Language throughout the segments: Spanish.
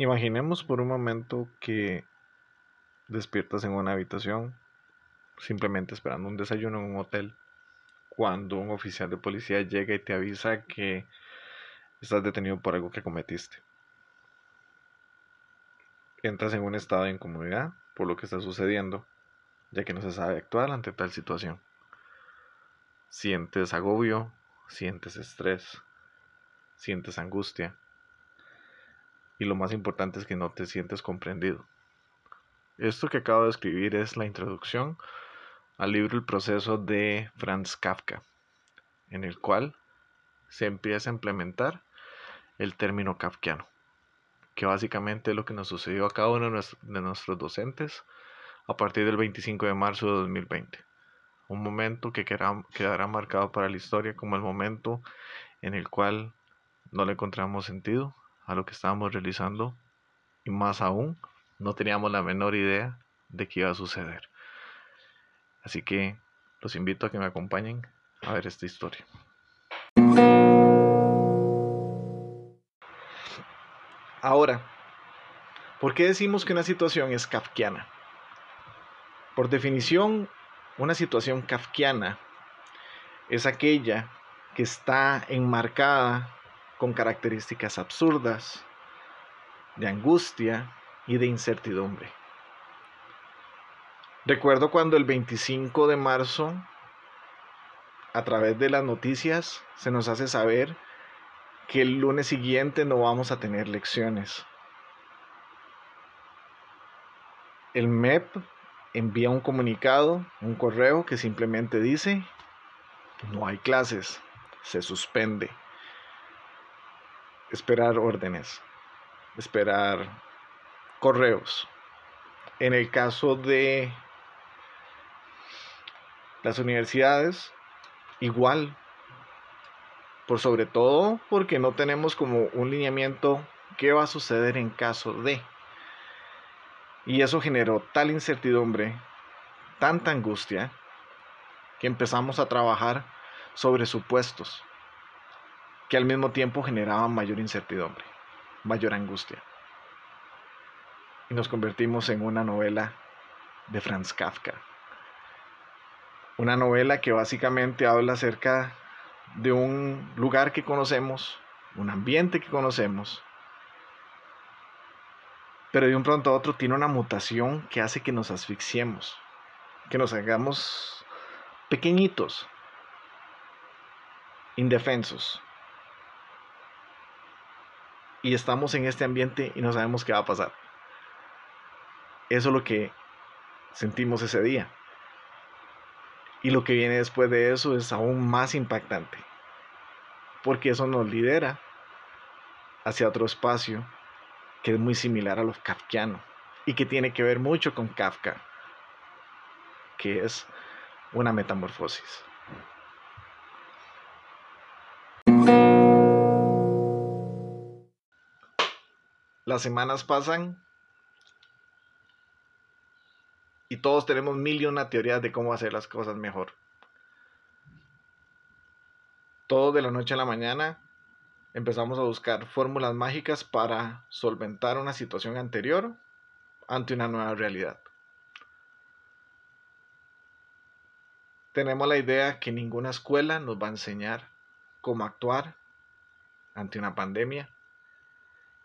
Imaginemos por un momento que despiertas en una habitación simplemente esperando un desayuno en un hotel cuando un oficial de policía llega y te avisa que estás detenido por algo que cometiste. Entras en un estado de incomodidad por lo que está sucediendo, ya que no se sabe actuar ante tal situación. Sientes agobio, sientes estrés, sientes angustia y lo más importante es que no te sientes comprendido. Esto que acabo de escribir es la introducción al libro El proceso de Franz Kafka, en el cual se empieza a implementar el término kafkiano, que básicamente es lo que nos sucedió a cada uno de nuestros docentes a partir del 25 de marzo de 2020. Un momento que quedará marcado para la historia como el momento en el cual no le encontramos sentido a lo que estábamos realizando y más aún no teníamos la menor idea de qué iba a suceder. Así que los invito a que me acompañen a ver esta historia. Ahora, ¿por qué decimos que una situación es kafkiana? Por definición, una situación kafkiana es aquella que está enmarcada con características absurdas, de angustia y de incertidumbre. Recuerdo cuando el 25 de marzo, a través de las noticias, se nos hace saber que el lunes siguiente no vamos a tener lecciones. El MEP envía un comunicado, un correo que simplemente dice, no hay clases, se suspende esperar órdenes, esperar correos. En el caso de las universidades, igual, por sobre todo porque no tenemos como un lineamiento qué va a suceder en caso de. Y eso generó tal incertidumbre, tanta angustia, que empezamos a trabajar sobre supuestos que al mismo tiempo generaban mayor incertidumbre, mayor angustia. Y nos convertimos en una novela de Franz Kafka. Una novela que básicamente habla acerca de un lugar que conocemos, un ambiente que conocemos, pero de un pronto a otro tiene una mutación que hace que nos asfixiemos, que nos hagamos pequeñitos, indefensos, y estamos en este ambiente y no sabemos qué va a pasar. Eso es lo que sentimos ese día. Y lo que viene después de eso es aún más impactante, porque eso nos lidera hacia otro espacio que es muy similar a lo kafkiano y que tiene que ver mucho con Kafka, que es una metamorfosis. Las semanas pasan y todos tenemos mil y una teorías de cómo hacer las cosas mejor. Todo de la noche a la mañana empezamos a buscar fórmulas mágicas para solventar una situación anterior ante una nueva realidad. Tenemos la idea que ninguna escuela nos va a enseñar cómo actuar ante una pandemia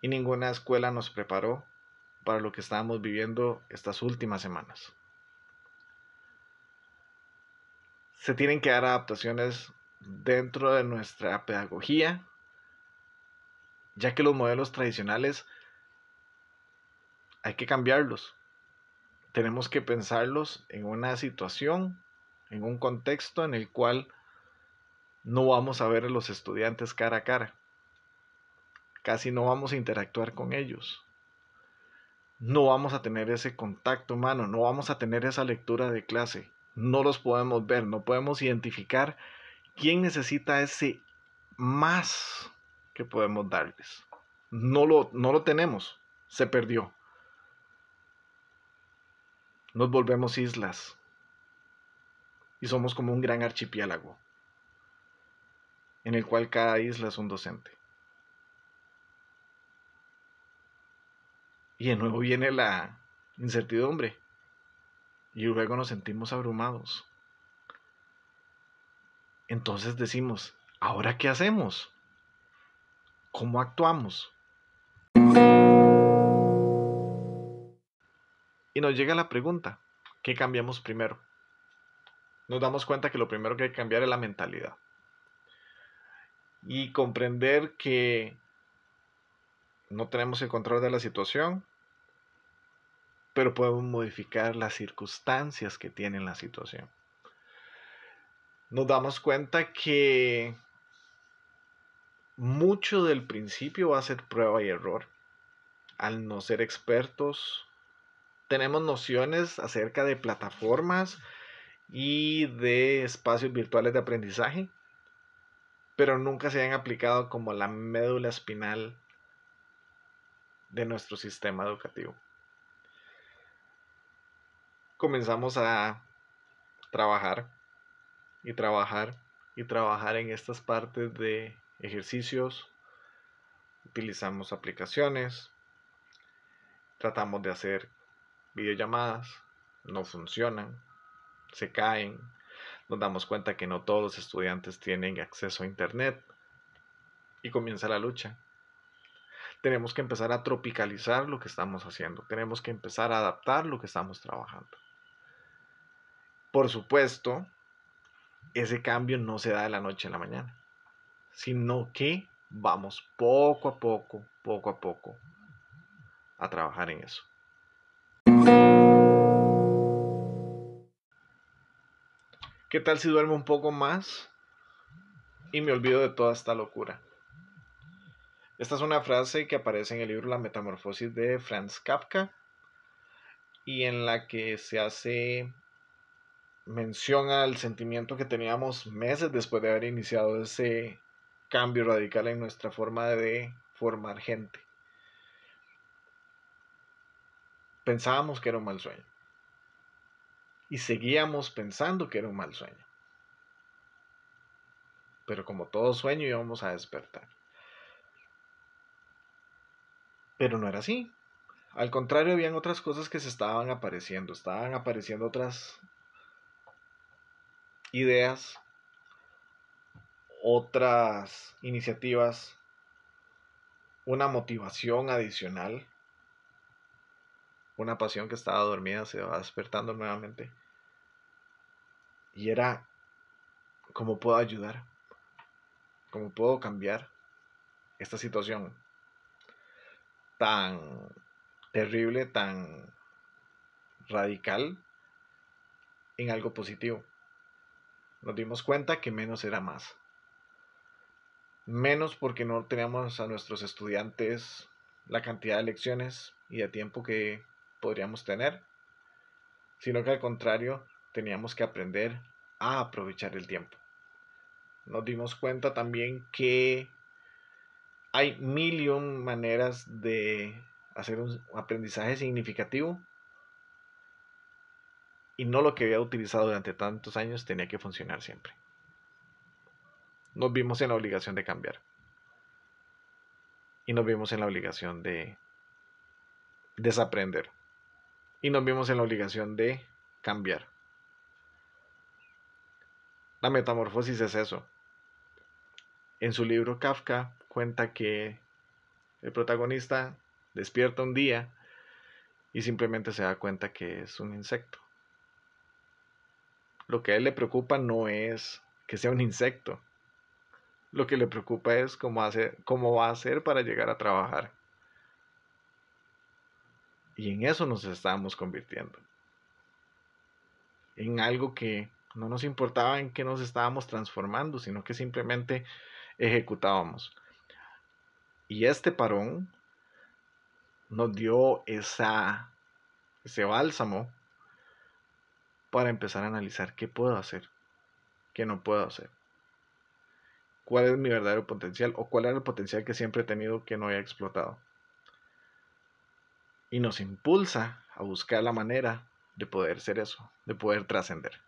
y ninguna escuela nos preparó para lo que estábamos viviendo estas últimas semanas. Se tienen que dar adaptaciones dentro de nuestra pedagogía, ya que los modelos tradicionales hay que cambiarlos. Tenemos que pensarlos en una situación, en un contexto en el cual no vamos a ver a los estudiantes cara a cara casi no vamos a interactuar con ellos. No vamos a tener ese contacto humano, no vamos a tener esa lectura de clase. No los podemos ver, no podemos identificar quién necesita ese más que podemos darles. No lo, no lo tenemos, se perdió. Nos volvemos islas y somos como un gran archipiélago en el cual cada isla es un docente. Y de nuevo viene la incertidumbre. Y luego nos sentimos abrumados. Entonces decimos, ¿ahora qué hacemos? ¿Cómo actuamos? Y nos llega la pregunta, ¿qué cambiamos primero? Nos damos cuenta que lo primero que hay que cambiar es la mentalidad. Y comprender que no tenemos el control de la situación, pero podemos modificar las circunstancias que tiene la situación. Nos damos cuenta que mucho del principio va a ser prueba y error. Al no ser expertos, tenemos nociones acerca de plataformas y de espacios virtuales de aprendizaje, pero nunca se han aplicado como la médula espinal de nuestro sistema educativo. Comenzamos a trabajar y trabajar y trabajar en estas partes de ejercicios. Utilizamos aplicaciones. Tratamos de hacer videollamadas. No funcionan. Se caen. Nos damos cuenta que no todos los estudiantes tienen acceso a Internet. Y comienza la lucha tenemos que empezar a tropicalizar lo que estamos haciendo, tenemos que empezar a adaptar lo que estamos trabajando. Por supuesto, ese cambio no se da de la noche a la mañana, sino que vamos poco a poco, poco a poco, a trabajar en eso. ¿Qué tal si duermo un poco más y me olvido de toda esta locura? Esta es una frase que aparece en el libro La Metamorfosis de Franz Kafka y en la que se hace mención al sentimiento que teníamos meses después de haber iniciado ese cambio radical en nuestra forma de formar gente. Pensábamos que era un mal sueño. Y seguíamos pensando que era un mal sueño. Pero como todo sueño íbamos a despertar. Pero no era así. Al contrario, habían otras cosas que se estaban apareciendo. Estaban apareciendo otras ideas, otras iniciativas, una motivación adicional, una pasión que estaba dormida se va despertando nuevamente. Y era, ¿cómo puedo ayudar? ¿Cómo puedo cambiar esta situación? Tan terrible, tan radical en algo positivo. Nos dimos cuenta que menos era más. Menos porque no teníamos a nuestros estudiantes la cantidad de lecciones y de tiempo que podríamos tener, sino que al contrario teníamos que aprender a aprovechar el tiempo. Nos dimos cuenta también que hay mil y un maneras de hacer un aprendizaje significativo y no lo que había utilizado durante tantos años tenía que funcionar siempre. Nos vimos en la obligación de cambiar. Y nos vimos en la obligación de desaprender. Y nos vimos en la obligación de cambiar. La metamorfosis es eso. En su libro Kafka cuenta que el protagonista despierta un día y simplemente se da cuenta que es un insecto. Lo que a él le preocupa no es que sea un insecto. Lo que le preocupa es cómo, cómo va a hacer para llegar a trabajar. Y en eso nos estábamos convirtiendo. En algo que no nos importaba en qué nos estábamos transformando, sino que simplemente ejecutábamos. Y este parón nos dio esa, ese bálsamo para empezar a analizar qué puedo hacer, qué no puedo hacer, cuál es mi verdadero potencial o cuál era el potencial que siempre he tenido que no he explotado. Y nos impulsa a buscar la manera de poder ser eso, de poder trascender.